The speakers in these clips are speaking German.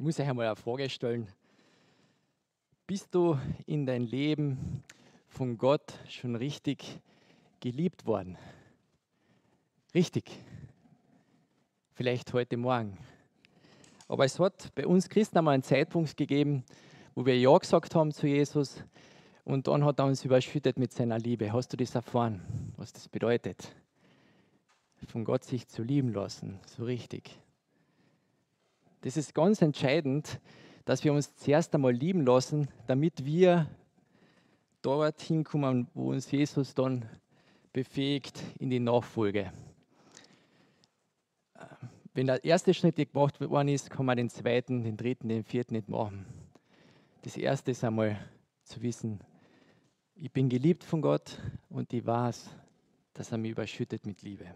Ich muss euch einmal eine Frage stellen. Bist du in dein Leben von Gott schon richtig geliebt worden? Richtig. Vielleicht heute Morgen. Aber es hat bei uns Christen einmal einen Zeitpunkt gegeben, wo wir Ja gesagt haben zu Jesus und dann hat er uns überschüttet mit seiner Liebe. Hast du das erfahren, was das bedeutet? Von Gott sich zu lieben lassen, so richtig. Das ist ganz entscheidend, dass wir uns zuerst einmal lieben lassen, damit wir dorthin kommen, wo uns Jesus dann befähigt in die Nachfolge. Wenn der erste Schritt gemacht worden ist, kann man den zweiten, den dritten, den vierten nicht machen. Das erste ist einmal zu wissen, ich bin geliebt von Gott und ich weiß, dass er mich überschüttet mit Liebe.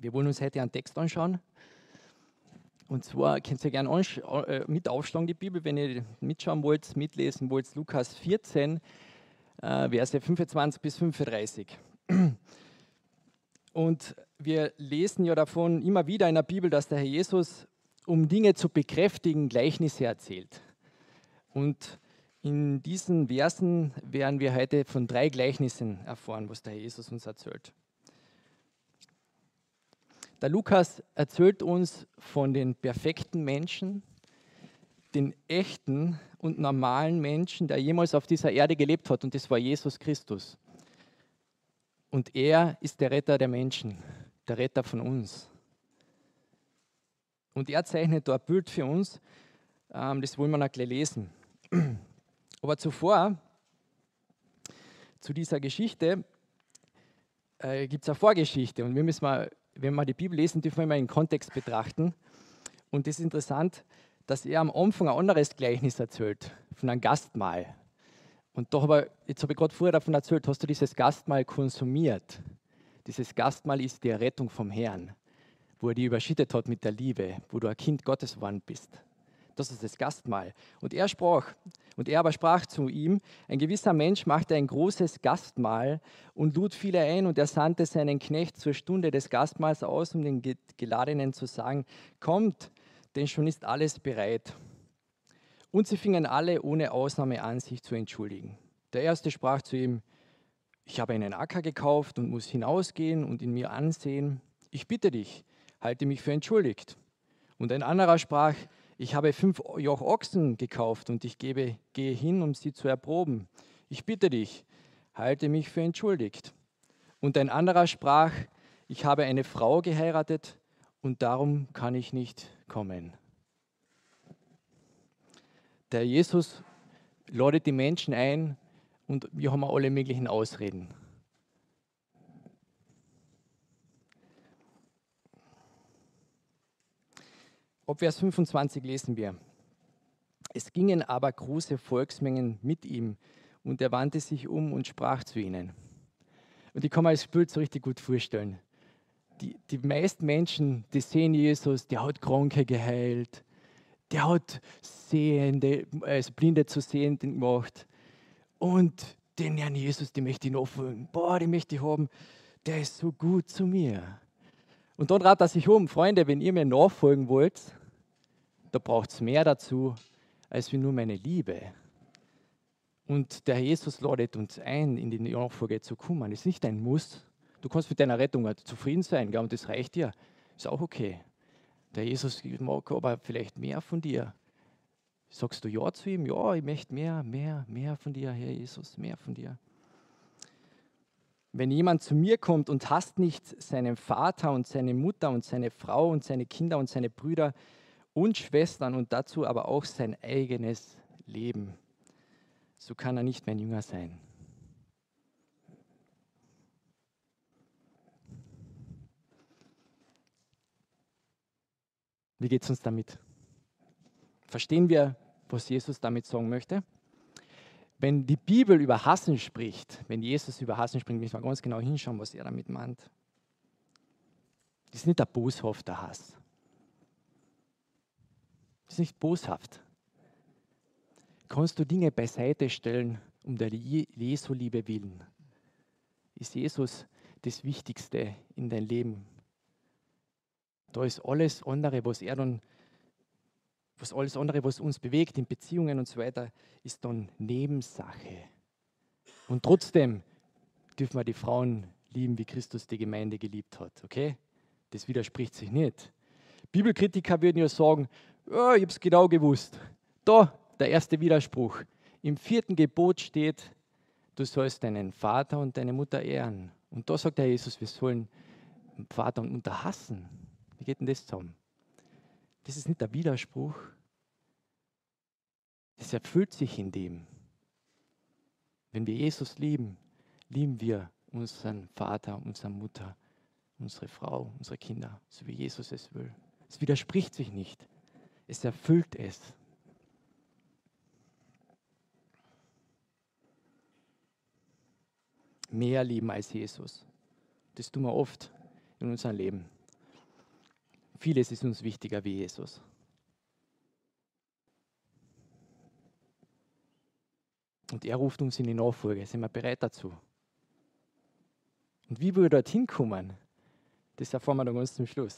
Wir wollen uns heute einen Text anschauen. Und zwar könnt ihr gerne äh, mit aufschlagen, die Bibel, wenn ihr mitschauen wollt, mitlesen wollt, Lukas 14, äh, Verse 25 bis 35. Und wir lesen ja davon immer wieder in der Bibel, dass der Herr Jesus, um Dinge zu bekräftigen, Gleichnisse erzählt. Und in diesen Versen werden wir heute von drei Gleichnissen erfahren, was der Herr Jesus uns erzählt. Der Lukas erzählt uns von den perfekten Menschen, den echten und normalen Menschen, der jemals auf dieser Erde gelebt hat, und das war Jesus Christus. Und er ist der Retter der Menschen, der Retter von uns. Und er zeichnet da ein Bild für uns, ähm, das wollen wir noch gleich lesen. Aber zuvor, zu dieser Geschichte, äh, gibt es eine Vorgeschichte. Und wir müssen mal wenn wir die Bibel lesen, dürfen wir immer in Kontext betrachten. Und es ist interessant, dass er am Anfang ein anderes Gleichnis erzählt, von einem Gastmahl. Und doch aber, jetzt habe ich gerade vorher davon erzählt, hast du dieses Gastmahl konsumiert. Dieses Gastmahl ist die Rettung vom Herrn, wo er die überschüttet hat mit der Liebe, wo du ein Kind Gottes geworden bist. Das ist das Gastmahl. Und er sprach, und er aber sprach zu ihm, ein gewisser Mensch machte ein großes Gastmahl und lud viele ein und er sandte seinen Knecht zur Stunde des Gastmahls aus, um den Geladenen zu sagen, kommt, denn schon ist alles bereit. Und sie fingen alle ohne Ausnahme an, sich zu entschuldigen. Der erste sprach zu ihm, ich habe einen Acker gekauft und muss hinausgehen und ihn mir ansehen. Ich bitte dich, halte mich für entschuldigt. Und ein anderer sprach, ich habe fünf Joch Ochsen gekauft und ich gebe, gehe hin, um sie zu erproben. Ich bitte dich, halte mich für entschuldigt. Und ein anderer sprach, ich habe eine Frau geheiratet und darum kann ich nicht kommen. Der Jesus ladet die Menschen ein und wir haben alle möglichen Ausreden. Ab Vers 25 lesen wir. Es gingen aber große Volksmengen mit ihm und er wandte sich um und sprach zu ihnen. Und ich kann mir das Bild so richtig gut vorstellen. Die, die meisten Menschen, die sehen Jesus, der hat Kranke geheilt, der hat Sehende, also Blinde zu Sehenden gemacht. Und den Herrn Jesus, den möchte ich nachfolgen. Boah, den möchte ich haben. Der ist so gut zu mir. Und dann rat er sich um, Freunde, wenn ihr mir nachfolgen wollt, da braucht es mehr dazu, als wie nur meine Liebe. Und der Herr Jesus ladet uns ein, in die Nachfolge zu kommen. Das ist nicht ein Muss. Du kannst mit deiner Rettung zufrieden sein, und das reicht dir. Ist auch okay. Der Jesus mag aber vielleicht mehr von dir. Sagst du Ja zu ihm? Ja, ich möchte mehr, mehr, mehr von dir, Herr Jesus, mehr von dir. Wenn jemand zu mir kommt und hasst nicht seinen Vater und seine Mutter und seine Frau und seine Kinder und seine Brüder, und Schwestern und dazu aber auch sein eigenes Leben. So kann er nicht mein Jünger sein. Wie geht es uns damit? Verstehen wir, was Jesus damit sagen möchte? Wenn die Bibel über Hassen spricht, wenn Jesus über Hassen spricht, müssen wir ganz genau hinschauen, was er damit meint. Das ist nicht der boshafte Hass. Das ist nicht boshaft. Kannst du Dinge beiseite stellen, um der Jesu Liebe willen? Ist Jesus das Wichtigste in dein Leben? Da ist alles andere, was er dann, was alles andere, was uns bewegt in Beziehungen und so weiter, ist dann Nebensache. Und trotzdem dürfen wir die Frauen lieben, wie Christus die Gemeinde geliebt hat. Okay? Das widerspricht sich nicht. Bibelkritiker würden ja sagen, oh, ich habe es genau gewusst. Da, der erste Widerspruch. Im vierten Gebot steht, du sollst deinen Vater und deine Mutter ehren. Und da sagt der Jesus, wir sollen Vater und Mutter hassen. Wie geht denn das zusammen? Das ist nicht der Widerspruch. Das erfüllt sich in dem. Wenn wir Jesus lieben, lieben wir unseren Vater, unsere Mutter, unsere Frau, unsere Kinder, so wie Jesus es will. Es widerspricht sich nicht. Es erfüllt es. Mehr lieben als Jesus. Das tun wir oft in unserem Leben. Vieles ist uns wichtiger wie Jesus. Und er ruft uns in die Nachfolge. Sind wir bereit dazu? Und wie wir dorthin kommen, das erfahren wir dann ganz zum Schluss.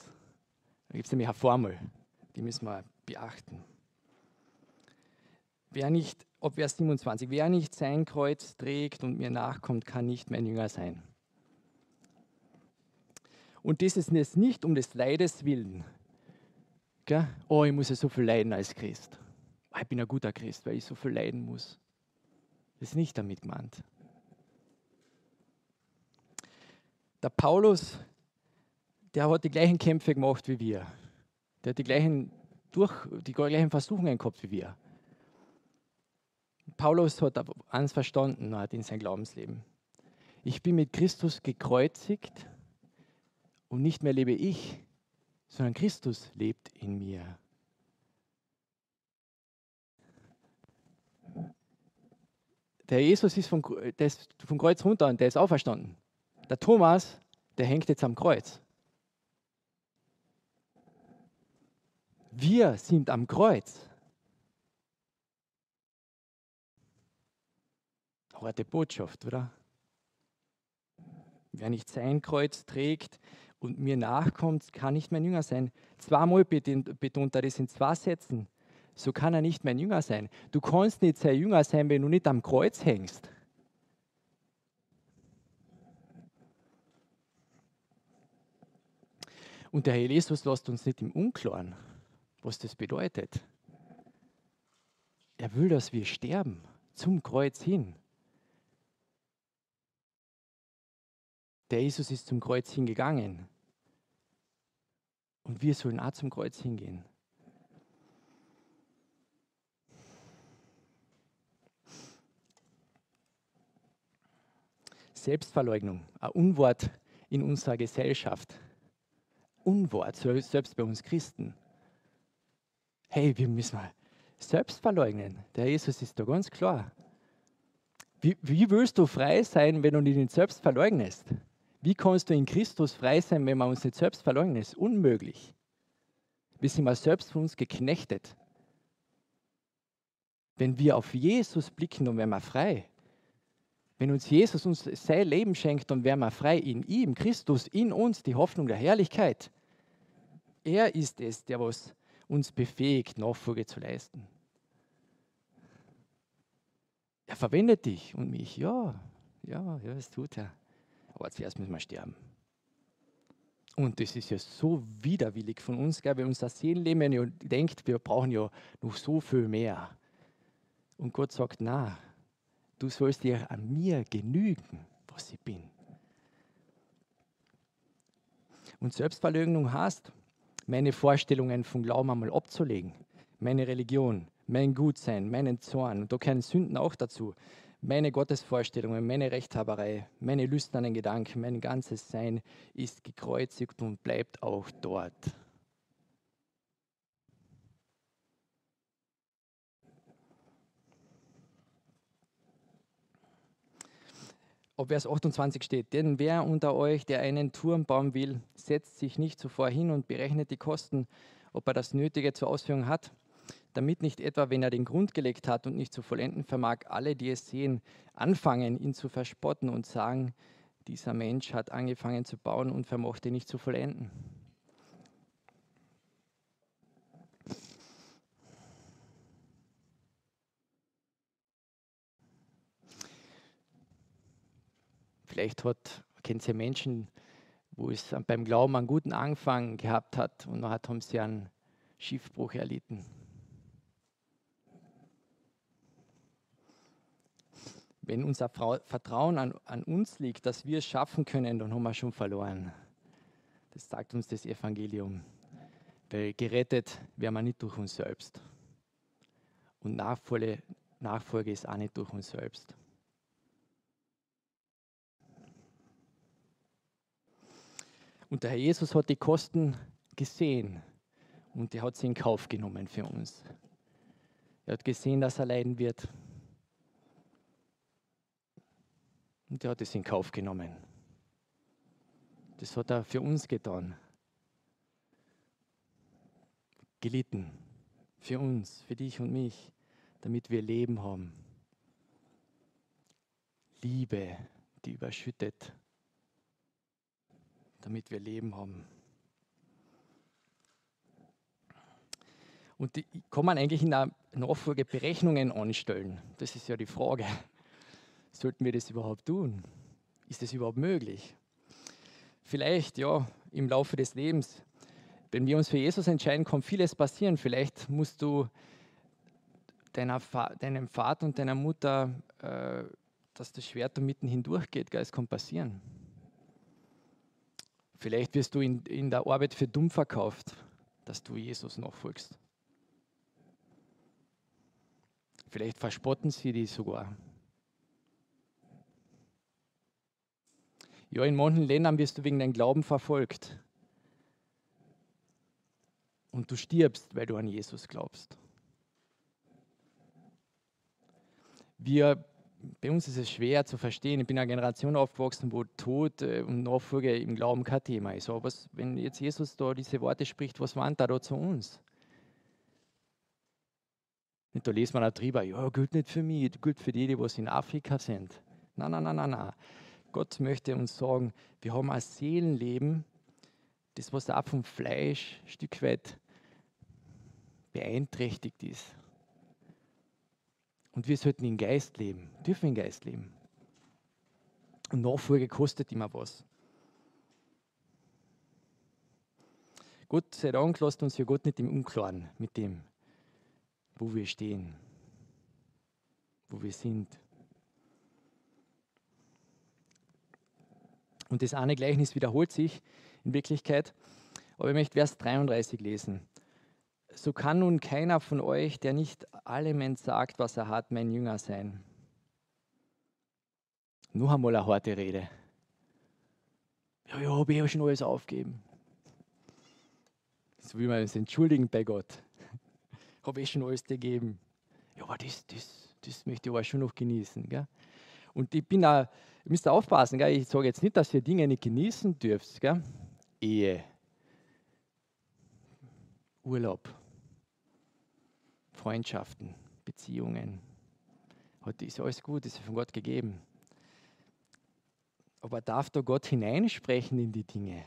Da gibt es nämlich eine Formel, die müssen wir beachten. Wer nicht, ob Vers 27, wer nicht sein Kreuz trägt und mir nachkommt, kann nicht mein Jünger sein. Und das ist jetzt nicht um des Leides willen. Gell? Oh, ich muss ja so viel leiden als Christ. Ah, ich bin ein guter Christ, weil ich so viel leiden muss. Das ist nicht damit gemeint. Der Paulus, der hat die gleichen Kämpfe gemacht wie wir. Der hat die gleichen, durch, die gleichen Versuchungen gehabt wie wir. Paulus hat eins verstanden hat in seinem Glaubensleben. Ich bin mit Christus gekreuzigt und nicht mehr lebe ich, sondern Christus lebt in mir. Der Jesus ist vom, ist vom Kreuz runter und der ist auferstanden. Der Thomas, der hängt jetzt am Kreuz. Wir sind am Kreuz. Harte Botschaft, oder? Wer nicht sein Kreuz trägt, und mir nachkommt, kann nicht mein Jünger sein. Zweimal betont er das in zwei Sätzen. So kann er nicht mein Jünger sein. Du kannst nicht sein Jünger sein, wenn du nicht am Kreuz hängst. Und der Herr Jesus lässt uns nicht im Unklaren, was das bedeutet. Er will, dass wir sterben, zum Kreuz hin. Der Jesus ist zum Kreuz hingegangen. Und wir sollen auch zum Kreuz hingehen. Selbstverleugnung, ein Unwort in unserer Gesellschaft. Unwort, selbst bei uns Christen. Hey, wir müssen mal selbst verleugnen. Der Jesus ist da ganz klar. Wie, wie willst du frei sein, wenn du nicht selbst verleugnest? Wie kannst du in Christus frei sein, wenn wir uns nicht selbst ist unmöglich. Wir sind mal selbst von uns geknechtet. Wenn wir auf Jesus blicken, dann werden wir frei. Wenn uns Jesus uns sein Leben schenkt, dann werden wir frei in ihm, Christus, in uns, die Hoffnung der Herrlichkeit. Er ist es, der was uns befähigt, Nachfolge zu leisten. Er verwendet dich und mich. Ja, ja, ja, das tut er aber zuerst müssen wir sterben. Und das ist ja so widerwillig von uns, gell? wir unser Seelenleben ja denkt, wir brauchen ja noch so viel mehr. Und Gott sagt, na, du sollst dir an mir genügen, was ich bin. Und Selbstverleugnung heißt, meine Vorstellungen von Glauben einmal abzulegen, meine Religion, mein Gutsein, meinen Zorn, und da gehören Sünden auch dazu, meine Gottesvorstellungen, meine Rechthaberei, meine lüsternen Gedanken, mein ganzes Sein ist gekreuzigt und bleibt auch dort. Ob Vers 28 steht, denn wer unter euch, der einen Turm bauen will, setzt sich nicht zuvor hin und berechnet die Kosten, ob er das Nötige zur Ausführung hat damit nicht etwa, wenn er den Grund gelegt hat und nicht zu vollenden vermag, alle, die es sehen, anfangen, ihn zu verspotten und sagen, dieser Mensch hat angefangen zu bauen und vermochte nicht zu vollenden. Vielleicht hat, kennt ihr Menschen, wo es beim Glauben einen guten Anfang gehabt hat und dann haben sie einen Schiffbruch erlitten. Wenn unser Vertrauen an, an uns liegt, dass wir es schaffen können, dann haben wir schon verloren. Das sagt uns das Evangelium. Weil gerettet werden wir nicht durch uns selbst. Und Nachfolge, Nachfolge ist auch nicht durch uns selbst. Und der Herr Jesus hat die Kosten gesehen und er hat sie in Kauf genommen für uns. Er hat gesehen, dass er leiden wird. Und er hat es in Kauf genommen. Das hat er für uns getan. Gelitten. Für uns, für dich und mich, damit wir Leben haben. Liebe, die überschüttet, damit wir Leben haben. Und die kann man eigentlich in der Nachfolge Berechnungen anstellen? Das ist ja die Frage. Sollten wir das überhaupt tun? Ist das überhaupt möglich? Vielleicht, ja, im Laufe des Lebens. Wenn wir uns für Jesus entscheiden, kann vieles passieren. Vielleicht musst du deiner, deinem Vater und deiner Mutter, äh, dass das Schwert da mitten hindurchgeht, es kann passieren. Vielleicht wirst du in, in der Arbeit für dumm verkauft, dass du Jesus nachfolgst. Vielleicht verspotten sie dich sogar. Ja, in manchen Ländern wirst du wegen deinem Glauben verfolgt. Und du stirbst, weil du an Jesus glaubst. Wir, bei uns ist es schwer zu verstehen. Ich bin in einer Generation aufgewachsen, wo Tod äh, und Nachfolge im Glauben kein Thema ist. Aber was, wenn jetzt Jesus da diese Worte spricht, was meint er da zu uns? da lesen wir auch drüber, ja, gilt nicht für mich, gilt für die, die was in Afrika sind. Nein, nein, nein, nein, nein. Gott möchte uns sagen, wir haben ein Seelenleben, das was auch vom Fleisch ein Stück weit beeinträchtigt ist. Und wir sollten im Geist leben, dürfen im Geist leben. Und Nachfolge kostet immer was. Gott sei Dank lasst uns ja Gott nicht im Unklaren mit dem, wo wir stehen, wo wir sind. Und das eine Gleichnis wiederholt sich in Wirklichkeit. Aber ich möchte Vers 33 lesen. So kann nun keiner von euch, der nicht allem sagt, was er hat, mein Jünger sein. Nur einmal eine harte Rede. Ja, ja, habe ich ja schon alles aufgeben. So will man uns entschuldigen bei Gott. habe ich schon alles gegeben. Ja, aber das, das, das möchte ich auch schon noch genießen. Gell? Und ich bin auch Ihr müsst aufpassen, gell? ich sage jetzt nicht, dass ihr Dinge nicht genießen dürft. Gell? Ehe, Urlaub, Freundschaften, Beziehungen. Heute ist alles gut, ist von Gott gegeben. Aber darf da Gott hineinsprechen in die Dinge,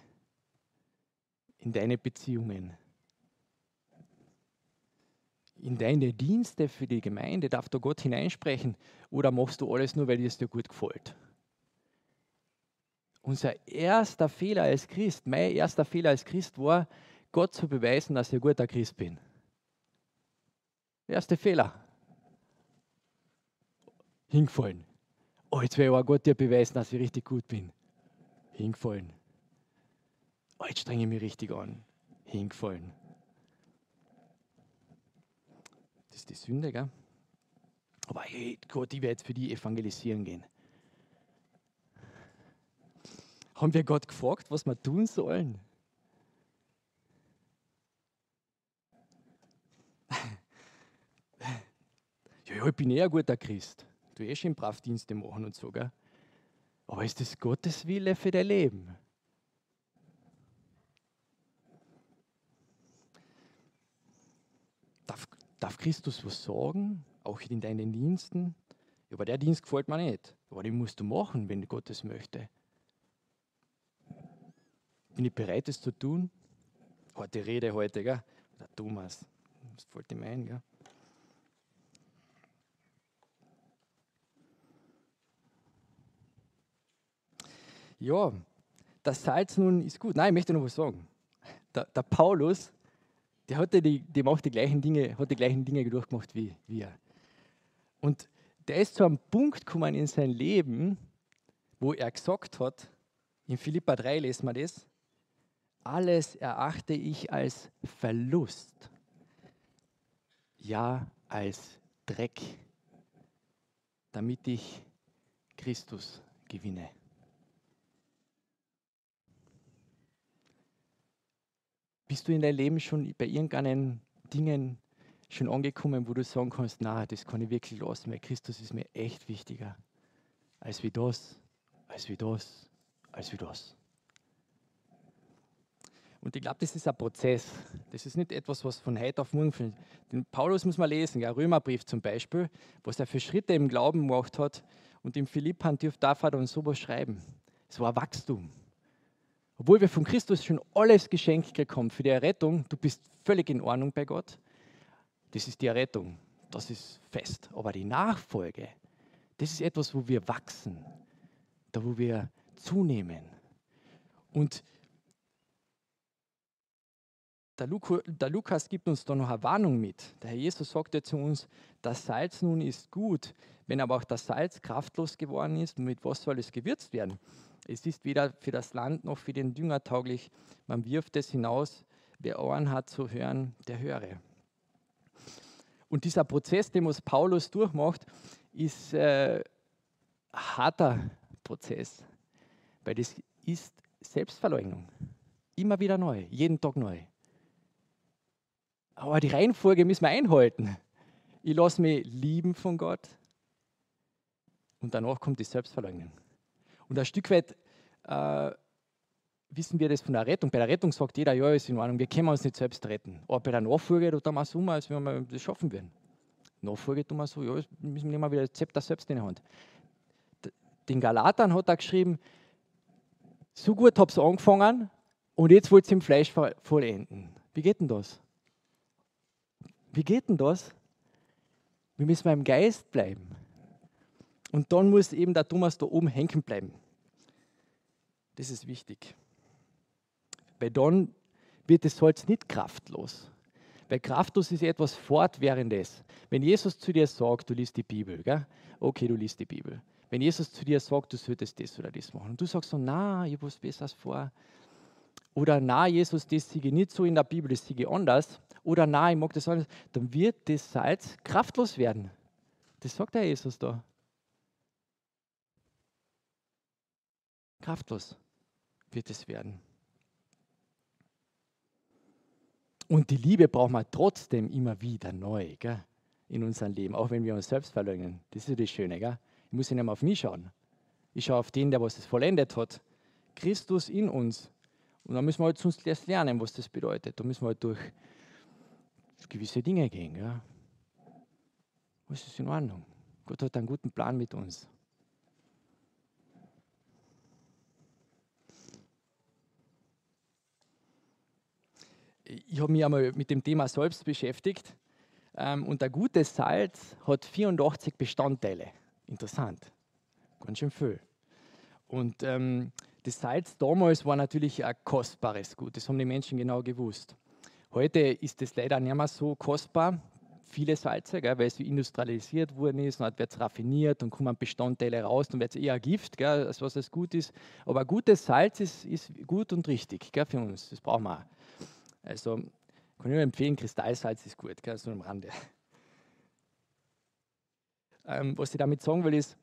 in deine Beziehungen? in deine Dienste für die Gemeinde, darf da Gott hineinsprechen? Oder machst du alles nur, weil es dir gut gefällt? Unser erster Fehler als Christ, mein erster Fehler als Christ war, Gott zu beweisen, dass ich ein guter Christ bin. Erster Fehler. Hingefallen. Oh, jetzt will ich auch Gott dir beweisen, dass ich richtig gut bin. Hingefallen. Oh, jetzt strenge ich mich richtig an. Hingefallen. Das ist die Sünde, gell? Aber hey, Gott, ich werde jetzt für die evangelisieren gehen. Haben wir Gott gefragt, was wir tun sollen? Ja, ja, ich bin eher ein guter Christ. Du eh schon Brav-Dienste machen und so, gell? Aber ist das Gottes Wille für dein Leben? Darf, darf Christus was sagen, auch in deinen Diensten? Ja, aber der Dienst gefällt mir nicht. Aber den musst du machen, wenn Gott es möchte. Bin ich bereit, es zu tun? Harte Rede heute, gell? Der Thomas. Das fällt ihm ein, gell? Ja, das Salz nun ist gut. Nein, ich möchte noch was sagen. Der, der Paulus, der, hatte die, der macht die gleichen Dinge, hat die gleichen Dinge durchgemacht wie wir. Und der ist zu einem Punkt gekommen in sein Leben, wo er gesagt hat, in Philippa 3 lesen wir das, alles erachte ich als Verlust, ja als Dreck, damit ich Christus gewinne. Bist du in deinem Leben schon bei irgendeinen Dingen schon angekommen, wo du sagen kannst, na, das kann ich wirklich lassen, weil Christus ist mir echt wichtiger als wie das, als wie das, als wie das. Und ich glaube, das ist ein Prozess. Das ist nicht etwas, was von heute auf morgen findet. Den Paulus muss man lesen, ja, Römerbrief zum Beispiel, was er für Schritte im Glauben gemacht hat. Und im Philippern darf er dann sowas schreiben. Es war Wachstum. Obwohl wir von Christus schon alles geschenkt bekommen für die Errettung, du bist völlig in Ordnung bei Gott. Das ist die Errettung. Das ist fest. Aber die Nachfolge, das ist etwas, wo wir wachsen, da wo wir zunehmen. Und der, Lukas gibt uns da noch eine Warnung mit. Der Herr Jesus sagte zu uns, das Salz nun ist gut, wenn aber auch das Salz kraftlos geworden ist, mit was soll es gewürzt werden? Es ist weder für das Land noch für den Dünger tauglich. Man wirft es hinaus. Wer Ohren hat zu hören, der höre. Und dieser Prozess, den was Paulus durchmacht, ist äh, ein harter Prozess, weil das ist Selbstverleugnung. Immer wieder neu, jeden Tag neu. Aber die Reihenfolge müssen wir einhalten. Ich lasse mich lieben von Gott und danach kommt die Selbstverleugnung. Und ein Stück weit äh, wissen wir das von der Rettung. Bei der Rettung sagt jeder, ja, ist in Ordnung, wir können uns nicht selbst retten. Aber bei der Nachfolge, da tun wir so, als wenn wir das schaffen würden. Nachfolge tun wir so, ja, müssen wir immer wieder das Zepter selbst in der Hand. Den Galatern hat er geschrieben, so gut habt ihr angefangen und jetzt wollt ihr im Fleisch vollenden. Wie geht denn das? Wie geht denn das? Wir müssen beim Geist bleiben. Und dann muss eben der Thomas da oben hängen bleiben. Das ist wichtig. Weil dann wird das Salz nicht kraftlos. Weil kraftlos ist etwas Fortwährendes. Wenn Jesus zu dir sagt, du liest die Bibel, gell? okay, du liest die Bibel. Wenn Jesus zu dir sagt, du solltest das oder das machen, und du sagst so, na, ich habe was Besseres vor, oder na, Jesus, das siege nicht so in der Bibel, das siege anders, oder na, ich mag das anders, dann wird das Salz kraftlos werden. Das sagt der Jesus da. Kraftlos wird es werden. Und die Liebe brauchen wir trotzdem immer wieder neu gell, in unserem Leben, auch wenn wir uns selbst verleugnen. Das ist das Schöne. Gell? Ich muss nicht mehr auf mich schauen. Ich schaue auf den, der was es vollendet hat. Christus in uns. Und dann müssen wir halt sonst erst lernen, was das bedeutet. Da müssen wir halt durch gewisse Dinge gehen. Gell? Was ist in Ordnung? Gott hat einen guten Plan mit uns. Ich habe mich einmal mit dem Thema Salz beschäftigt ähm, und ein gutes Salz hat 84 Bestandteile. Interessant, ganz schön viel. Und ähm, das Salz damals war natürlich ein kostbares Gut, das haben die Menschen genau gewusst. Heute ist es leider nicht mehr so kostbar, viele Salze, gell, weil es industrialisiert worden ist, dann wird es raffiniert und kommen Bestandteile raus, dann wird es eher Gift, gell, als was es gut ist. Aber gutes Salz ist, ist gut und richtig gell, für uns, das brauchen wir auch. Also kann ich nur empfehlen, Kristallsalz ist gut, gell, so am Rande. Ähm, was ich damit sagen will, ist,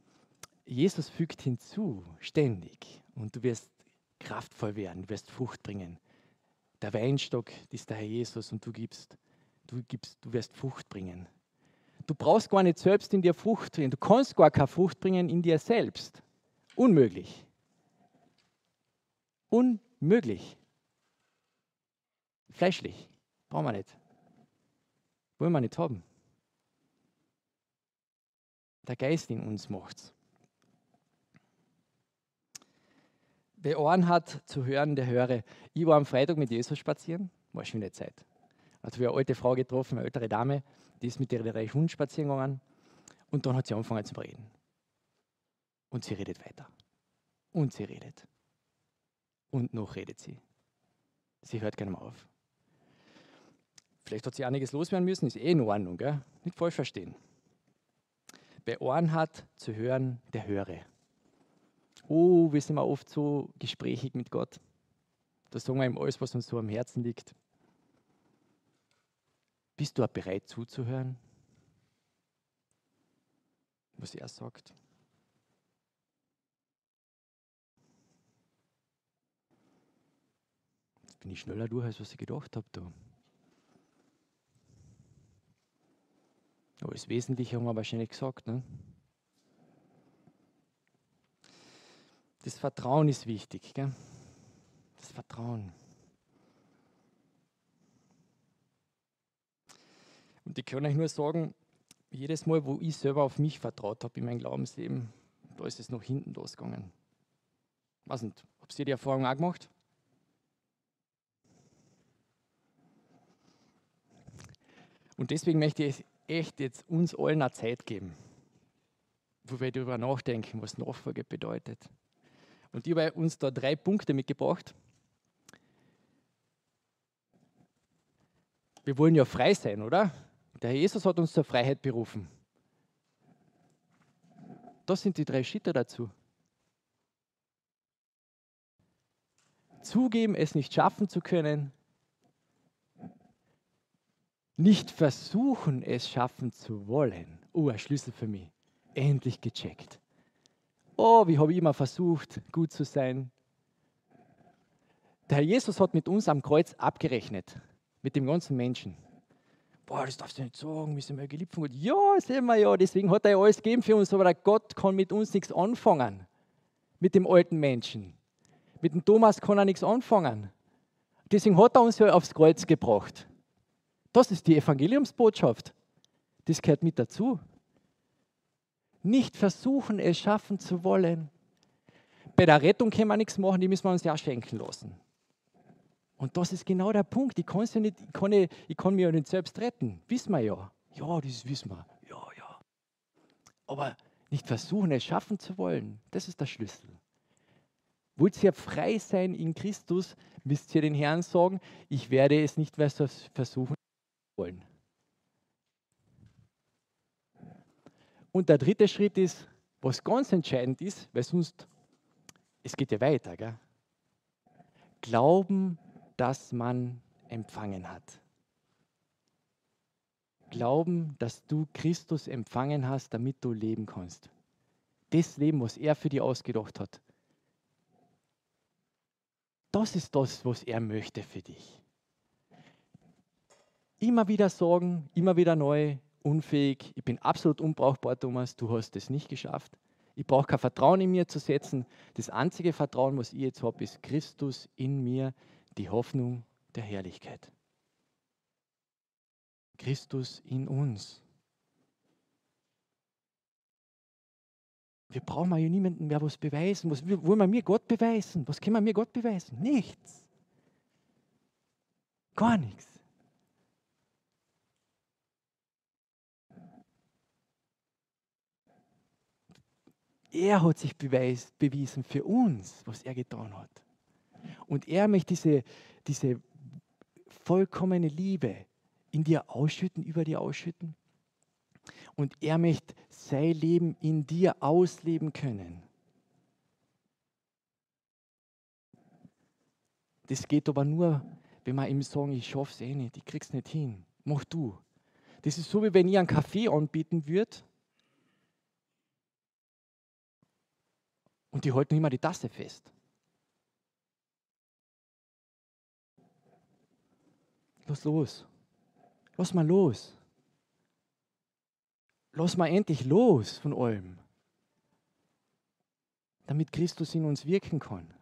Jesus fügt hinzu, ständig. Und du wirst kraftvoll werden, du wirst Frucht bringen. Der Weinstock ist der Herr Jesus und du gibst, du gibst, du wirst Frucht bringen. Du brauchst gar nicht selbst in dir Frucht bringen. Du kannst gar keine Frucht bringen in dir selbst. Unmöglich. Unmöglich. Fleischlich. Brauchen wir nicht. Wollen wir nicht haben. Der Geist in uns macht's. Wer Ohren hat zu hören, der höre. Ich war am Freitag mit Jesus spazieren, war eine Zeit. Also wir eine alte Frau getroffen, eine ältere Dame, die ist mit ihren drei Hunden spazieren gegangen und dann hat sie angefangen zu reden. Und sie redet weiter. Und sie redet. Und noch redet sie. Sie hört keinem auf. Vielleicht hat sie einiges loswerden müssen, ist eh in Ordnung, gell? nicht falsch verstehen. Wer Ohren hat zu hören, der höre. Oh, wir sind wir oft so gesprächig mit Gott. Da sagen wir ihm alles, was uns so am Herzen liegt. Bist du auch bereit zuzuhören, was er sagt? Jetzt bin ich schneller durch, als was ich gedacht habe. Das Wesentliche haben wir wahrscheinlich gesagt. Ne? Das Vertrauen ist wichtig. Gell? Das Vertrauen. Und ich kann euch nur sagen, jedes Mal, wo ich selber auf mich vertraut habe in meinem Glaubensleben, da ist es noch hinten losgegangen. Was nicht, habt ihr die Erfahrung auch gemacht? Und deswegen möchte ich echt jetzt uns allen eine Zeit geben, wo wir darüber nachdenken, was Nachfolge bedeutet. Und ich habe uns da drei Punkte mitgebracht. Wir wollen ja frei sein, oder? Der Herr Jesus hat uns zur Freiheit berufen. Das sind die drei Schritte dazu. Zugeben, es nicht schaffen zu können, nicht versuchen, es schaffen zu wollen. Oh, ein Schlüssel für mich. Endlich gecheckt. Oh, wie habe ich immer versucht, gut zu sein. Der Herr Jesus hat mit uns am Kreuz abgerechnet, mit dem ganzen Menschen. Boah, das darfst du nicht sagen, wir sind mal geliebt von Gott. Ja, sehen wir ja, deswegen hat er ja alles gegeben für uns, aber der Gott kann mit uns nichts anfangen. Mit dem alten Menschen. Mit dem Thomas kann er nichts anfangen. Deswegen hat er uns ja aufs Kreuz gebracht. Das ist die Evangeliumsbotschaft. Das gehört mit dazu. Nicht versuchen, es schaffen zu wollen. Bei der Rettung können wir nichts machen, die müssen wir uns ja schenken lassen. Und das ist genau der Punkt. Ich, kann's ja nicht, ich, kann, nicht, ich kann mich ja nicht selbst retten. Wissen wir ja. Ja, das wissen wir. Ja, ja. Aber nicht versuchen, es schaffen zu wollen, das ist der Schlüssel. Wollt ihr frei sein in Christus, müsst ihr den Herrn sagen, ich werde es nicht mehr versuchen wollen. Und der dritte Schritt ist, was ganz entscheidend ist, weil sonst, es geht ja weiter, gell? Glauben, dass man empfangen hat. Glauben, dass du Christus empfangen hast, damit du leben kannst. Das Leben, was er für dich ausgedacht hat. Das ist das, was er möchte für dich immer wieder sagen, immer wieder neu, unfähig, ich bin absolut unbrauchbar, Thomas, du hast es nicht geschafft. Ich brauche kein Vertrauen in mir zu setzen. Das einzige Vertrauen, was ich jetzt habe, ist Christus in mir, die Hoffnung der Herrlichkeit. Christus in uns. Wir brauchen ja niemanden mehr was beweisen. Was wollen wir mir Gott beweisen? Was können wir mir Gott beweisen? Nichts. Gar nichts. Er hat sich beweis, bewiesen für uns, was er getan hat. Und er möchte diese, diese vollkommene Liebe in dir ausschütten, über dir ausschütten. Und er möchte sein Leben in dir ausleben können. Das geht aber nur, wenn wir ihm sagen, ich schaffe es eh nicht, ich krieg's nicht hin. Mach du. Das ist so, wie wenn ich einen Kaffee anbieten würde Und die halten immer die Tasse fest. Lass los. Lass mal los. Lass mal endlich los von allem. Damit Christus in uns wirken kann.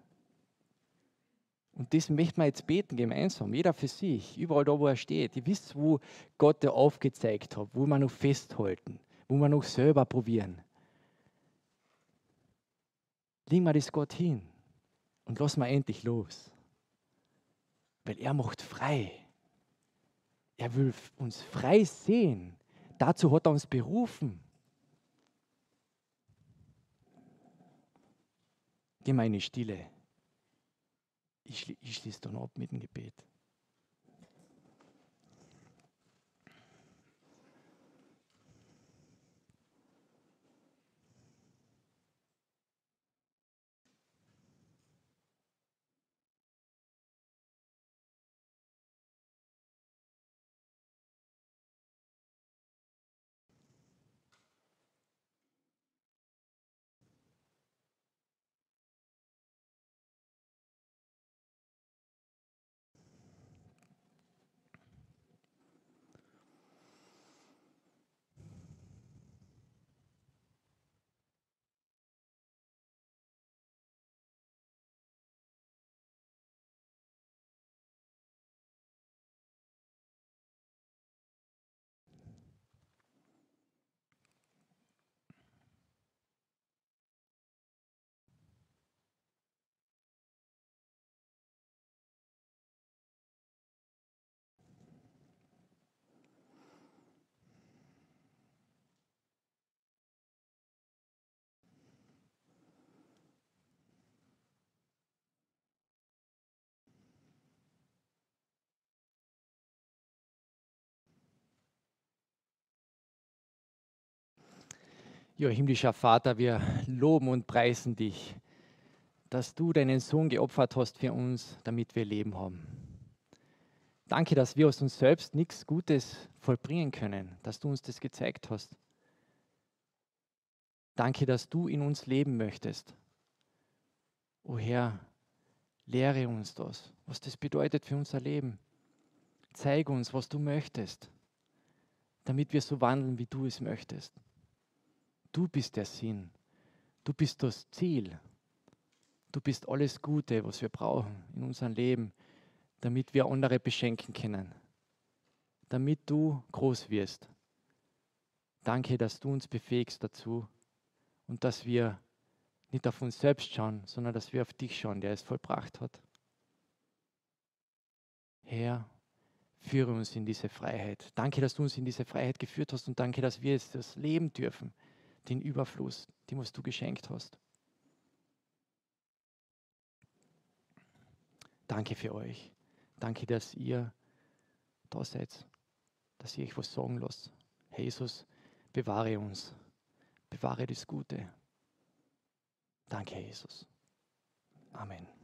Und das möchten wir jetzt beten gemeinsam, jeder für sich, überall da, wo er steht. Ihr wisst, wo Gott dir aufgezeigt hat, wo wir noch festhalten, wo wir noch selber probieren. Leg mal das Gott hin und lass mal endlich los. Weil er macht frei. Er will uns frei sehen. Dazu hat er uns berufen. Geh mal in die Stille. ich, ich schließe dann ab mit dem Gebet. Ja, himmlischer Vater, wir loben und preisen dich, dass du deinen Sohn geopfert hast für uns, damit wir Leben haben. Danke, dass wir aus uns selbst nichts Gutes vollbringen können, dass du uns das gezeigt hast. Danke, dass du in uns leben möchtest. O Herr, lehre uns das, was das bedeutet für unser Leben. Zeig uns, was du möchtest, damit wir so wandeln, wie du es möchtest. Du bist der Sinn. Du bist das Ziel. Du bist alles Gute, was wir brauchen in unserem Leben, damit wir andere beschenken können. Damit du groß wirst. Danke, dass du uns befähigst dazu und dass wir nicht auf uns selbst schauen, sondern dass wir auf dich schauen, der es vollbracht hat. Herr, führe uns in diese Freiheit. Danke, dass du uns in diese Freiheit geführt hast und danke, dass wir es das leben dürfen den Überfluss, den was du geschenkt hast. Danke für euch. Danke, dass ihr da seid, dass ihr euch was sagen lasst. Jesus, bewahre uns. Bewahre das Gute. Danke, Jesus. Amen.